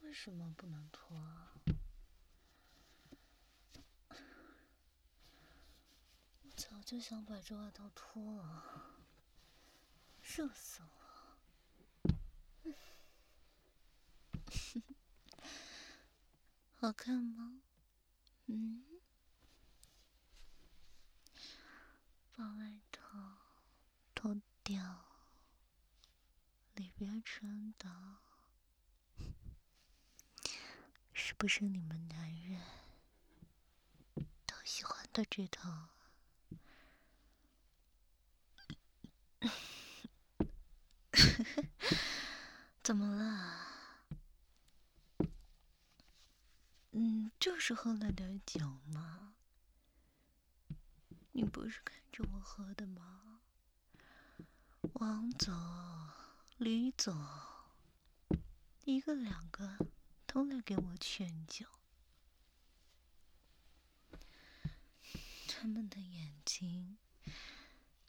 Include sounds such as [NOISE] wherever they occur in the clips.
为什么不能脱啊？我早就想把这外套脱了，热死了。[LAUGHS] 好看吗？嗯。把外套脱掉，里边穿的是不是你们男人都喜欢的这套？[LAUGHS] 怎么了？嗯，就是喝了点酒嘛。你不是看着我喝的吗？王总、李总，一个两个都来给我劝酒，他们的眼睛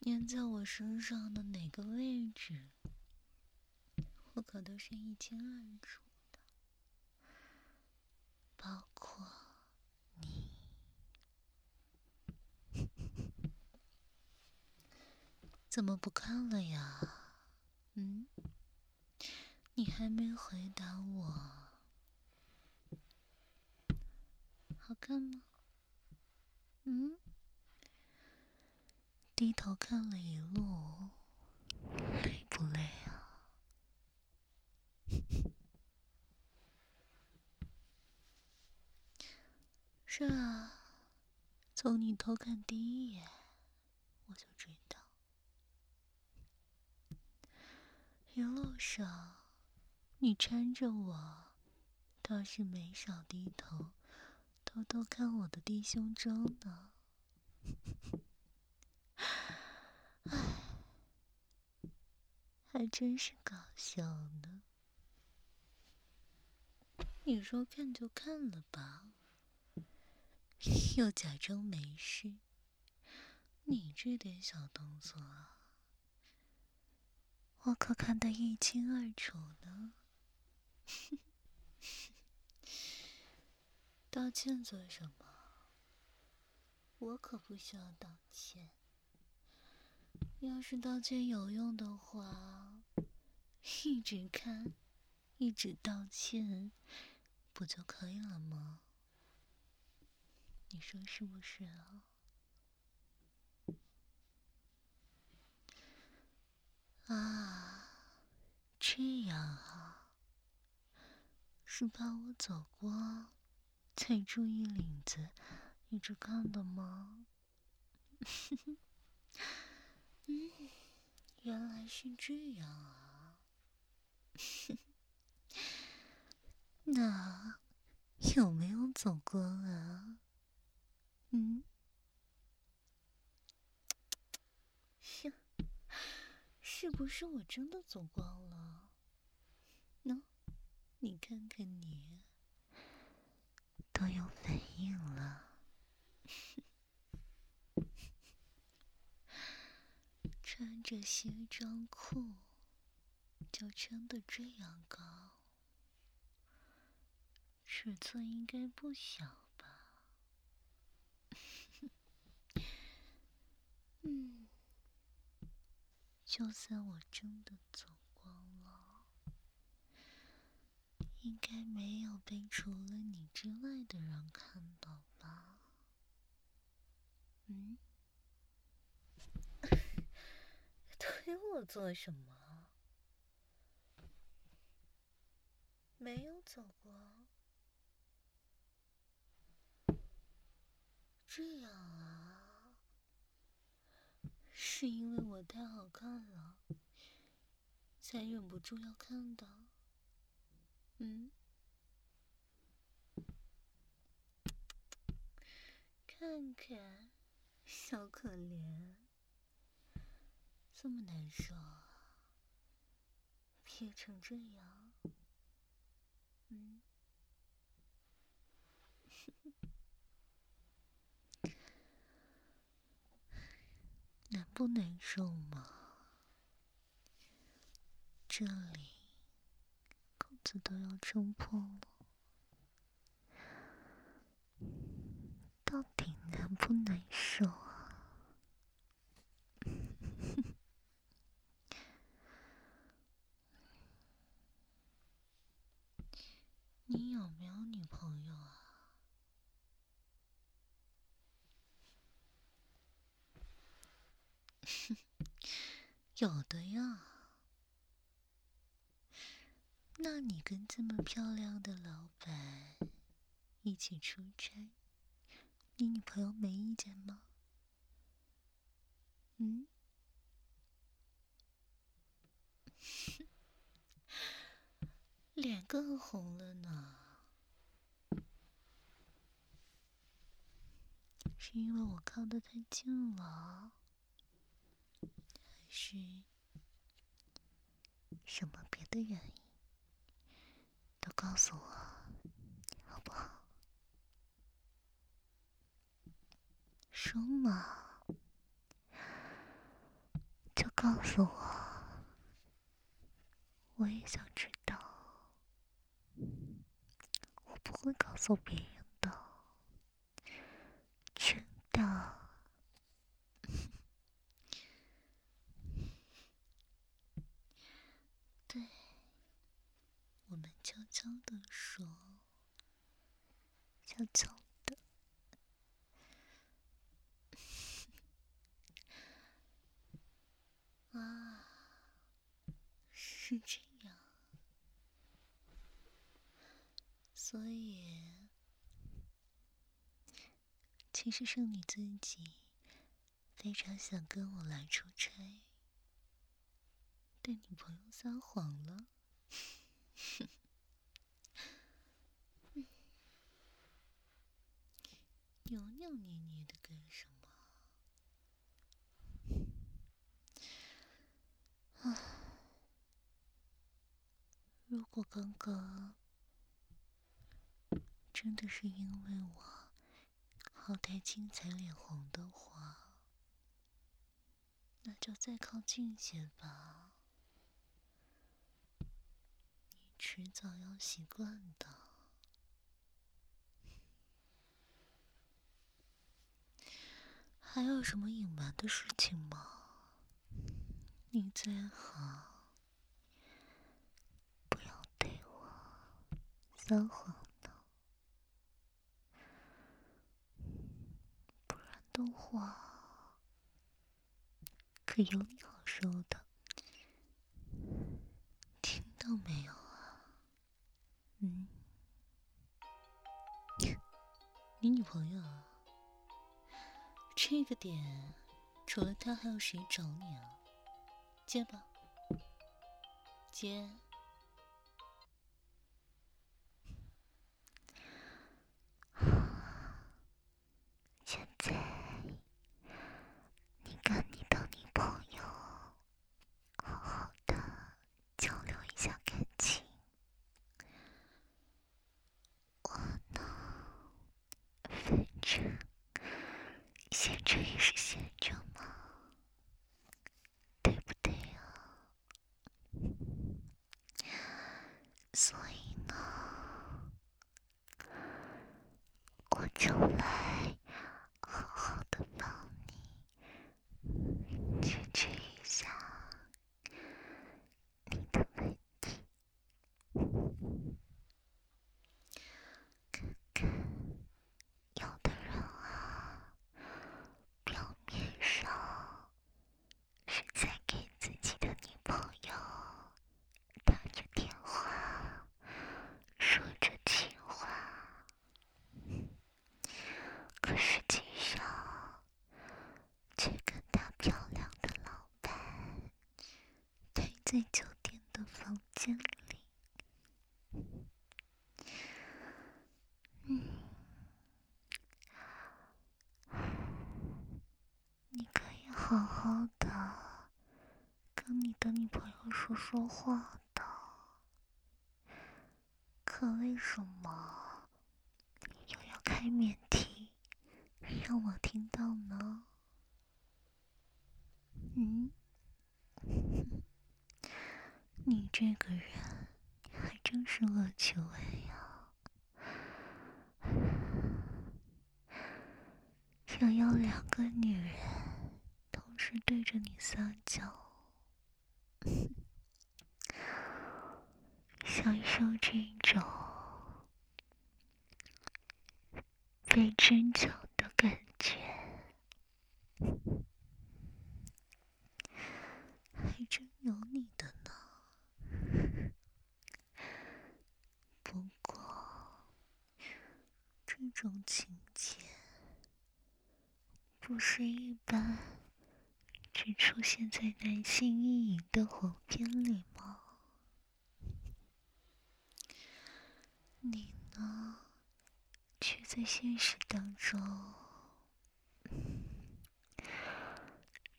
粘在我身上的哪个位置，我可都是一清二楚的，包怎么不看了呀？嗯，你还没回答我，好看吗？嗯，低头看了一路，累不累啊？[LAUGHS] 是啊，从你偷看第一眼，我就知道。一路上，你搀着我，倒是没少低头，偷偷看我的低胸装呢。[LAUGHS] 唉，还真是搞笑呢。你说看就看了吧，[LAUGHS] 又假装没事。你这点小动作。我可看得一清二楚呢。[LAUGHS] 道歉做什么？我可不需要道歉。要是道歉有用的话，一直看，一直道歉，不就可以了吗？你说是不是啊？啊，这样啊，是怕我走光，才注意领子，一直看的吗？[LAUGHS] 嗯，原来是这样啊。[LAUGHS] 那有没有走光啊？嗯。是不是我真的走光了？喏、no?，你看看你，都有反应了。[LAUGHS] 穿着西装裤，就撑的这样高，尺寸应该不小就算我真的走光了，应该没有被除了你之外的人看到吧？嗯？[LAUGHS] 推我做什么？没有走光？这样啊？是因为我太好看了，才忍不住要看的。嗯，看看，小可怜，这么难受，憋成这样。嗯。[LAUGHS] 难不难受吗？这里裤子都要撑破了，到底难不难受啊？[LAUGHS] 你有没有女朋友啊？有的呀。那你跟这么漂亮的老板一起出差，你女朋友没意见吗？嗯？[LAUGHS] 脸更红了呢，是因为我靠得太近了，是什么别的原因？都告诉我，好不好？说嘛，就告诉我，我也想知道。我不会告诉别人的，真的。对。我们悄悄的说，悄悄的。啊，是这样。所以，其实是你自己非常想跟我来出差，对女朋友撒谎了。哼，[LAUGHS] 扭扭捏捏的干什么？啊，如果刚刚真的是因为我好太精彩脸红的话，那就再靠近些吧。迟早要习惯的。还有什么隐瞒的事情吗？你最好不要对我撒谎的，不然的话，可有你好受的。听到没有啊？嗯，[LAUGHS] 你女朋友啊？这个点除了他还有谁找你啊？接吧，接。现在你跟你的女朋友好好的交流一下感情。闲着也是闲着嘛，对不对呀？所以呢，我就来好好的帮你解决一下你的问题，看看。在酒店的房间里，嗯，你可以好好的跟你的女朋友说说话的，可为什么又要开免提让我听到呢？嗯，你这个人还真是恶趣味呀！想要两个女人同时对着你撒娇，享受这种被争抢的感觉，还真有你的呢。不过，这这种情节不是一般只出现在男性意淫的黄片里吗？你呢？却在现实当中，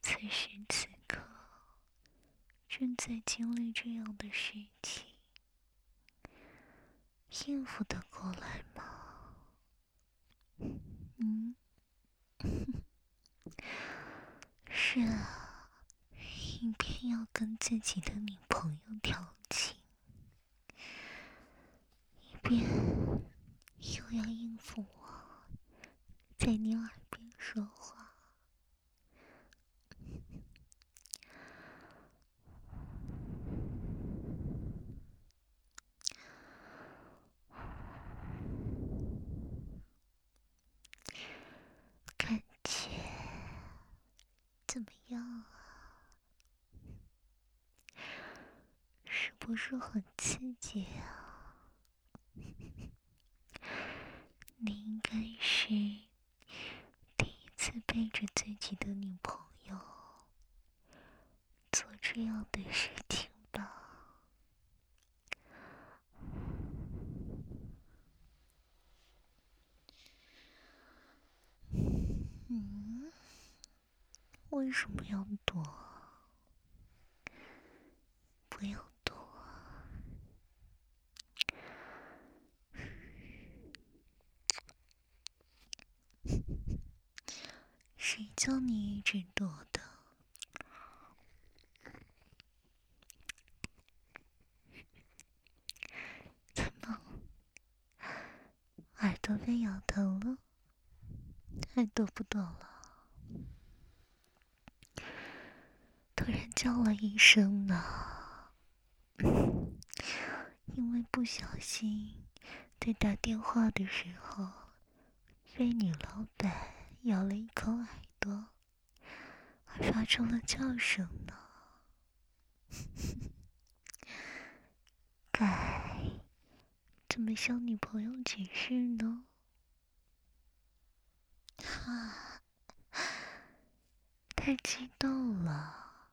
此时此刻正在经历这样的事情，应付得过来吗？嗯，是啊，一边要跟自己的女朋友调情，一边。又要应付我，在你耳边说话，感觉怎么样啊？是不是很刺激啊？你应该是第一次背着自己的女朋友做这样的事情吧？嗯，为什么要躲？不要。谁叫你一直躲的？[LAUGHS] 怎么，耳朵被咬疼了？还躲不躲了？突然叫了一声呢，[LAUGHS] 因为不小心在打电话的时候被女老板。咬了一口耳朵，还发出了叫声呢。该怎么向女朋友解释呢？啊，太激动了，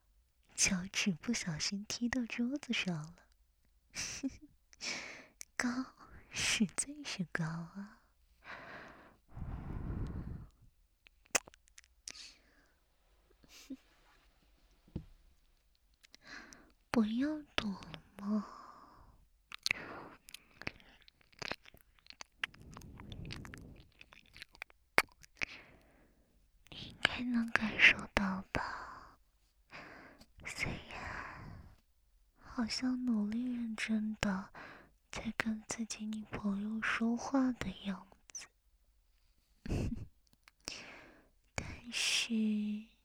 脚趾不小心踢到桌子上了。[LAUGHS] 高，实在是高啊！不要躲吗？你应该能感受到吧？虽然好像努力认真的在跟自己女朋友说话的样子，[LAUGHS] 但是。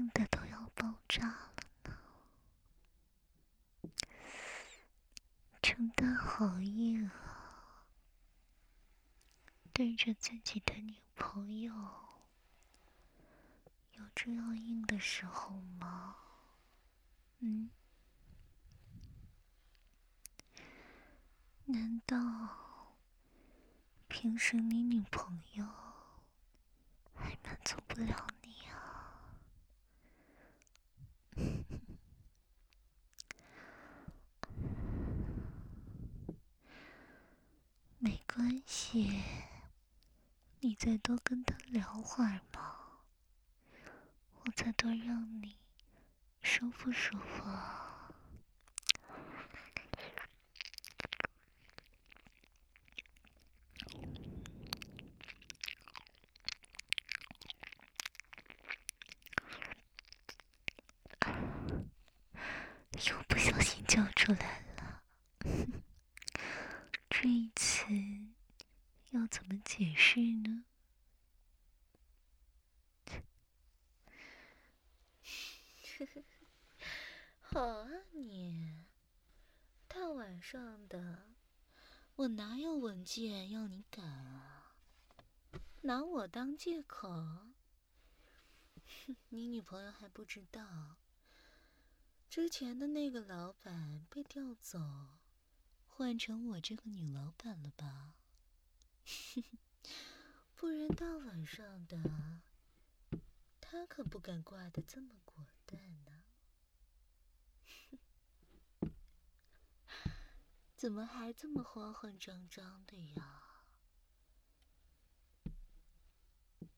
硬的都要爆炸了呢，真的好硬啊！对着自己的女朋友，有这样硬的时候吗？嗯？难道平时你女朋友还满足不了你？没关系，你再多跟他聊会儿吧，我再多让你舒服舒服。笑出来了。这一次要怎么解释呢？好啊你，大晚上的，我哪有文件要你赶啊？拿我当借口？[LAUGHS] 你女朋友还不知道，之前的那个老板被调走，换成我这个女老板了吧？[LAUGHS] 不然大晚上的，他可不敢挂的这么过断呢。怎么还这么慌慌张张的呀？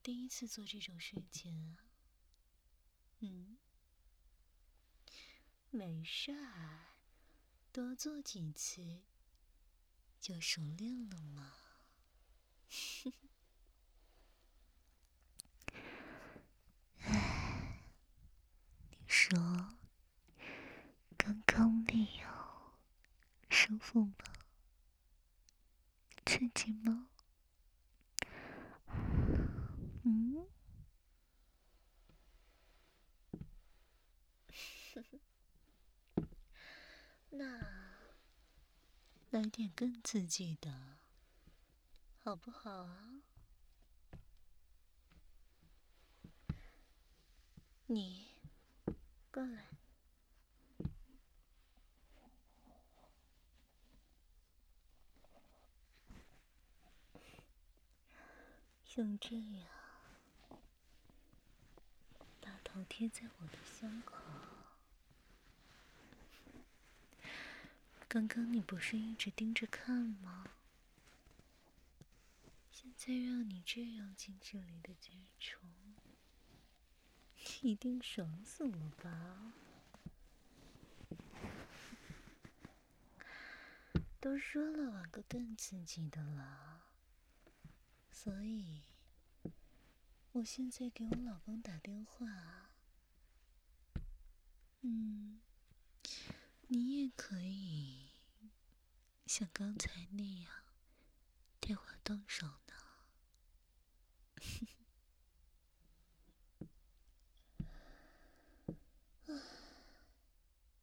第一次做这种事情？嗯，没事儿，多做几次就熟练了嘛。哎，[SIGHS] 你说，刚刚那样。舒服吗？刺激吗？嗯？[LAUGHS] 那来点更刺激的，好不好啊？你过来。像这样，把头贴在我的胸口。刚刚你不是一直盯着看吗？现在让你这样近距离的接触，一定爽死了吧？都说了，玩个更刺激的了。所以，我现在给我老公打电话。嗯，你也可以像刚才那样对我动手呢。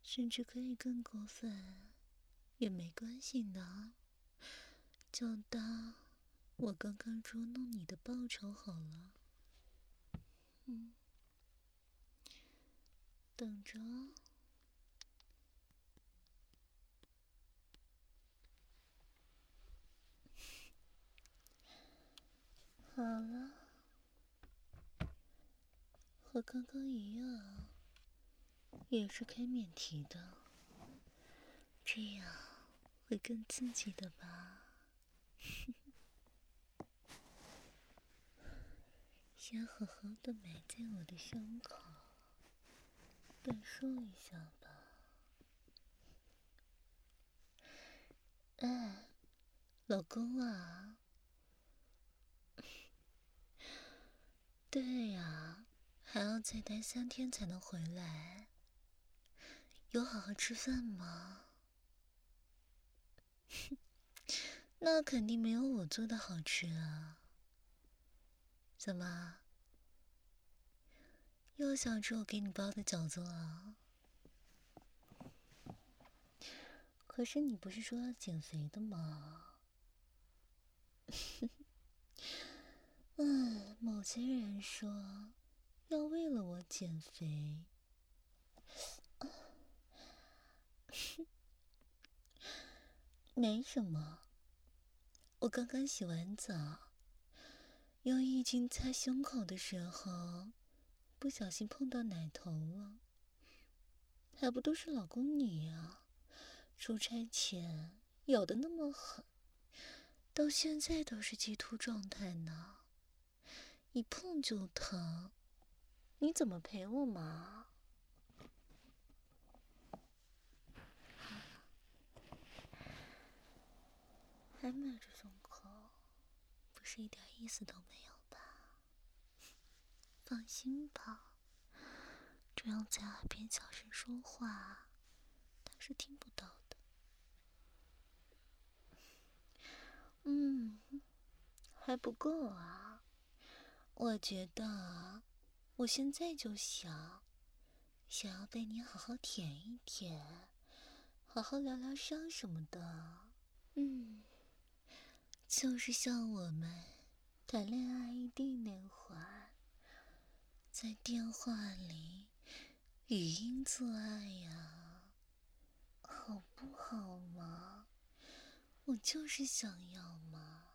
甚至可以更过分，也没关系的，就当。我刚刚捉弄你的报酬好了，嗯，等着。[LAUGHS] 好了，和刚刚一样，也是开免提的，这样会更刺激的吧？[LAUGHS] 先好好的埋在我的胸口，感受一下吧。哎，老公啊，对呀，还要再待三天才能回来，有好好吃饭吗？[LAUGHS] 那肯定没有我做的好吃啊。怎么？又想吃我给你包的饺子了？可是你不是说要减肥的吗？嗯，[LAUGHS] 某些人说要为了我减肥，[LAUGHS] 没什么。我刚刚洗完澡，用浴巾擦胸口的时候。不小心碰到奶头了，还不都是老公你呀？出差前咬的那么狠，到现在都是鸡突状态呢，一碰就疼，你怎么陪我嘛？还埋着胸口，不是一点意思都没。放心吧，这样在耳边小声说话，他是听不到的。嗯，还不够啊。我觉得，我现在就想，想要被你好好舔一舔，好好疗疗伤什么的。嗯，就是像我们谈恋爱异地那会儿，在电话里语音做爱呀，好不好嘛？我就是想要嘛。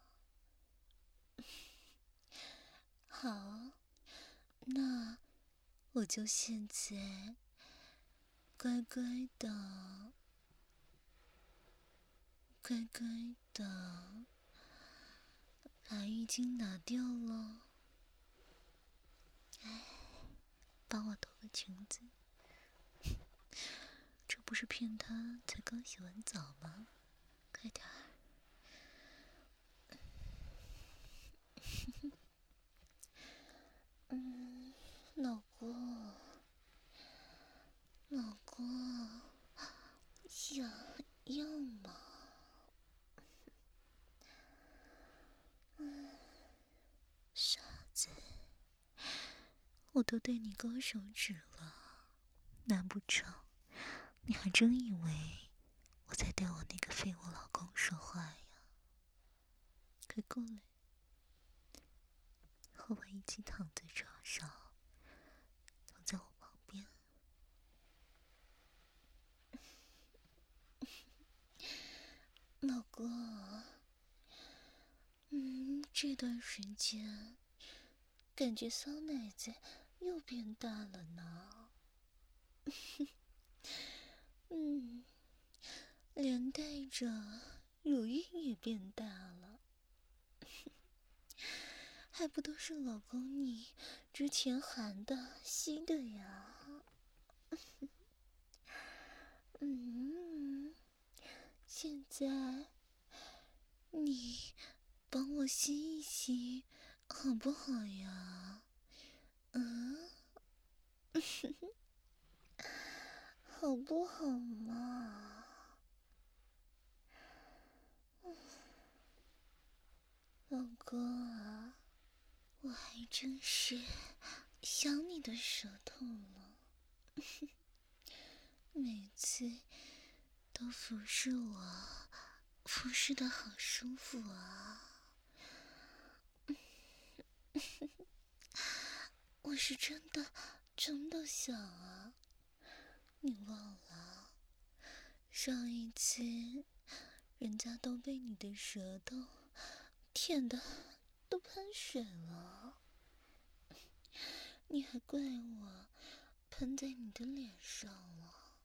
[LAUGHS] 好，那我就现在乖乖的，乖乖的把浴巾拿掉了。哎，帮我脱个裙子，[LAUGHS] 这不是骗他才刚洗完澡吗？快点儿。[LAUGHS] 嗯，老公，老公，想要吗？嗯，傻子，我都对你勾手指了，难不成你还真以为我在对我那个废物老公说话呀？快过来！和我一起躺在床上，躺在我旁边。[LAUGHS] 老公，嗯，这段时间感觉骚奶子又变大了呢。[LAUGHS] 嗯，连带着乳晕也变大了。[LAUGHS] 还不都是老公你之前含的吸的呀？[LAUGHS] 嗯，现在你帮我吸一吸，好不好呀？嗯，[LAUGHS] 好不好嘛？老公啊。我还真是想你的舌头了，[LAUGHS] 每次都服侍我，服侍的好舒服啊！[LAUGHS] 我是真的真的想啊，你忘了上一次人家都被你的舌头舔的。都喷水了，你还怪我喷在你的脸上了，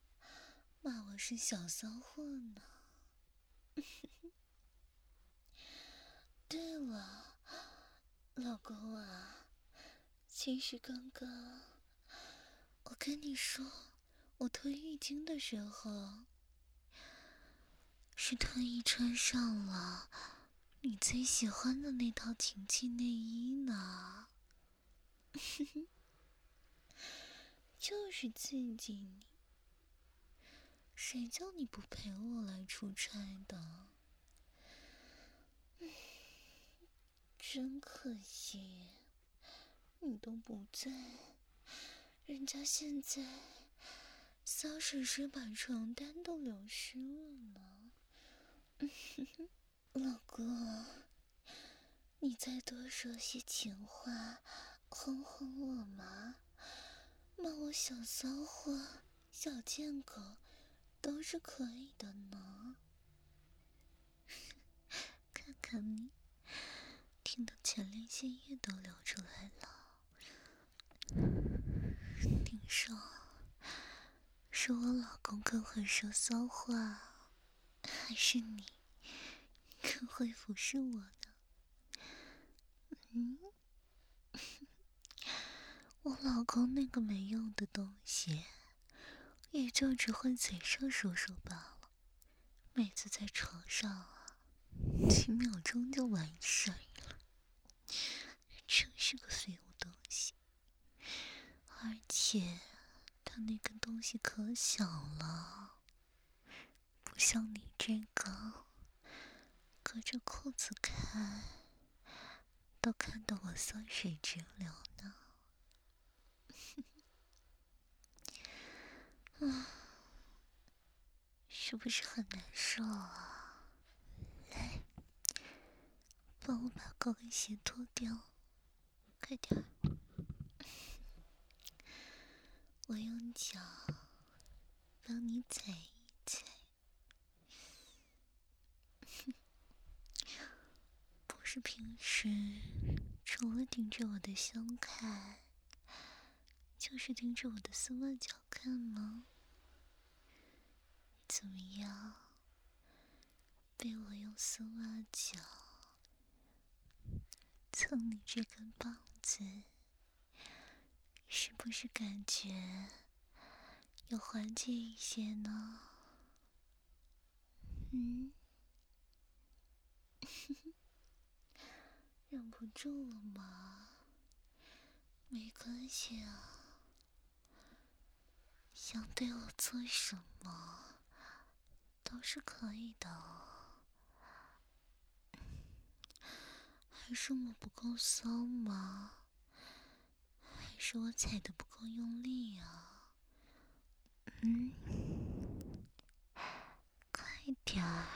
骂我是小骚货呢。[LAUGHS] 对了，老公啊，其实刚刚我跟你说，我脱浴巾的时候，是特意穿上了。你最喜欢的那套情趣内衣呢？[LAUGHS] 就是刺激你。谁叫你不陪我来出差的？[SIGHS] 真可惜，你都不在，人家现在骚水水把床单都流湿了呢。[LAUGHS] 老公，你再多说些情话，哄哄我嘛，骂我小骚货、小贱狗，都是可以的呢。[LAUGHS] 看看你，听得前列腺液都流出来了。听说，是我老公更会说骚话，还是你？更会服侍我呢？嗯，[LAUGHS] 我老公那个没用的东西，也就只会嘴上说说罢了。每次在床上啊，几秒钟就完事了，真是个废物。而且他那根东西可小了，不像你这个，隔着裤子看，都看得我酸水直流呢。[LAUGHS] 啊，是不是很难受啊？来，帮我把高跟鞋脱掉，快点。我用脚帮你踩一踩，不是平时除了盯着我的胸看，就是盯着我的丝袜脚看吗？怎么样？被我用丝袜脚蹭你这根棒子？是不是感觉有缓解一些呢？嗯，[LAUGHS] 忍不住了吗？没关系啊，想对我做什么都是可以的。[LAUGHS] 还是我不够骚吗？是我踩的不够用力啊！嗯，快点儿，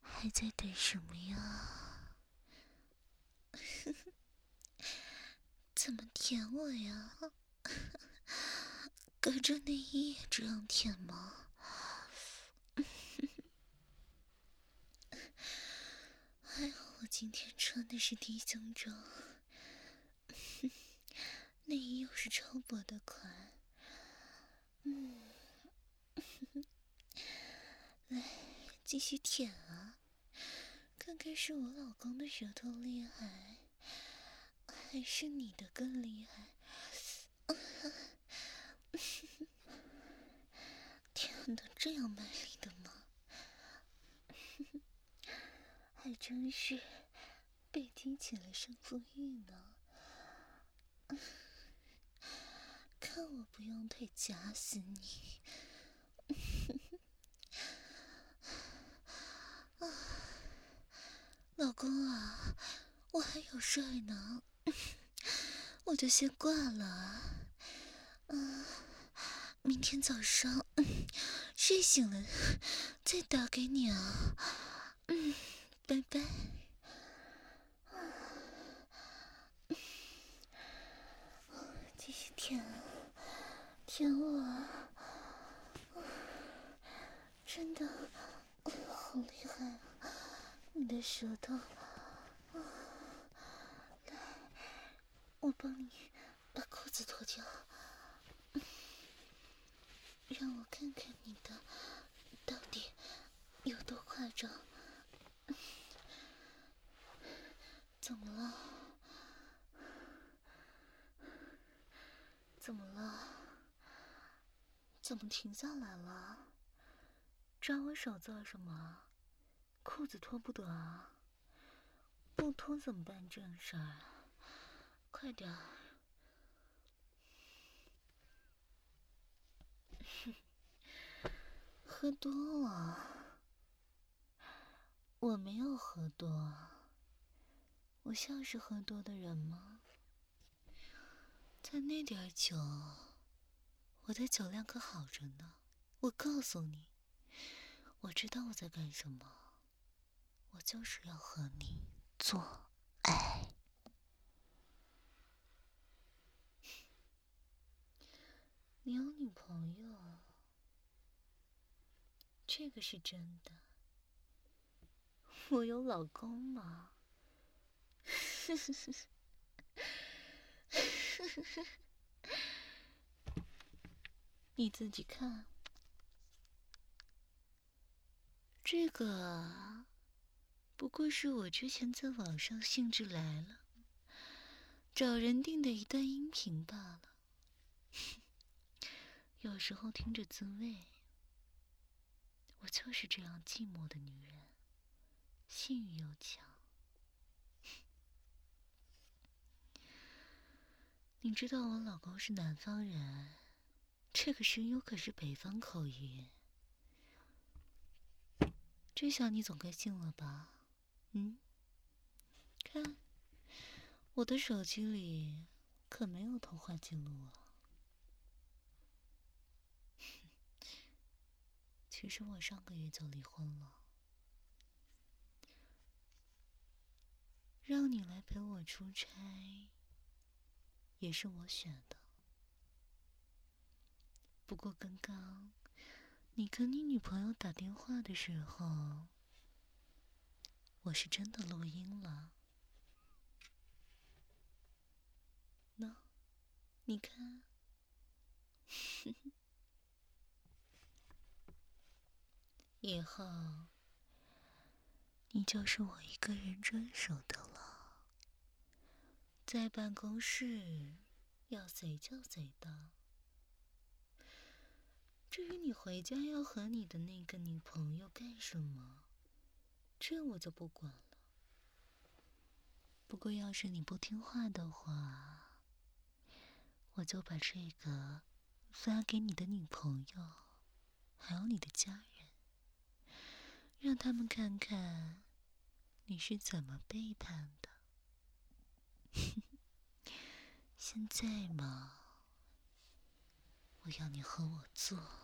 还在等什么呀？[LAUGHS] 怎么舔我呀？隔着内衣也这样舔吗？[LAUGHS] 还好我今天穿的是低胸装。内衣又是超薄的款，嗯，来继续舔啊，看看是我老公的舌头厉害，还是你的更厉害？舔得这样卖力的吗？[LAUGHS] 还真是被激起了胜负欲呢。看我不用腿夹死你！啊，老公啊，我还有事呢，我就先挂了。啊，明天早上睡醒了再打给你啊。嗯，拜拜。继续舔。舔我，真的好厉害啊！你的舌头，来，我帮你把裤子脱掉，让我看看你的到底有多夸张。怎么了？怎么了？怎么停下来了？抓我手做什么？裤子脱不得啊？不脱怎么办正事儿？快点儿！[LAUGHS] 喝多了？我没有喝多，我像是喝多的人吗？才那点酒。我的酒量可好着呢，我告诉你，我知道我在干什么，我就是要和你做爱。你有女朋友？这个是真的。我有老公吗？呵 [LAUGHS] 呵你自己看，这个不过是我之前在网上兴致来了，找人订的一段音频罢了。[LAUGHS] 有时候听着滋味，我就是这样寂寞的女人，性欲又强。[LAUGHS] 你知道我老公是南方人。这个声优可是北方口音，这下你总该信了吧？嗯？看，我的手机里可没有通话记录啊。[LAUGHS] 其实我上个月就离婚了，让你来陪我出差，也是我选的。不过刚刚你跟你女朋友打电话的时候，我是真的录音了。喏，你看，[LAUGHS] 以后你就是我一个人专属的了，在办公室要随叫随到。至于你回家要和你的那个女朋友干什么，这我就不管了。不过要是你不听话的话，我就把这个发给你的女朋友，还有你的家人，让他们看看你是怎么背叛的。[LAUGHS] 现在嘛，我要你和我做。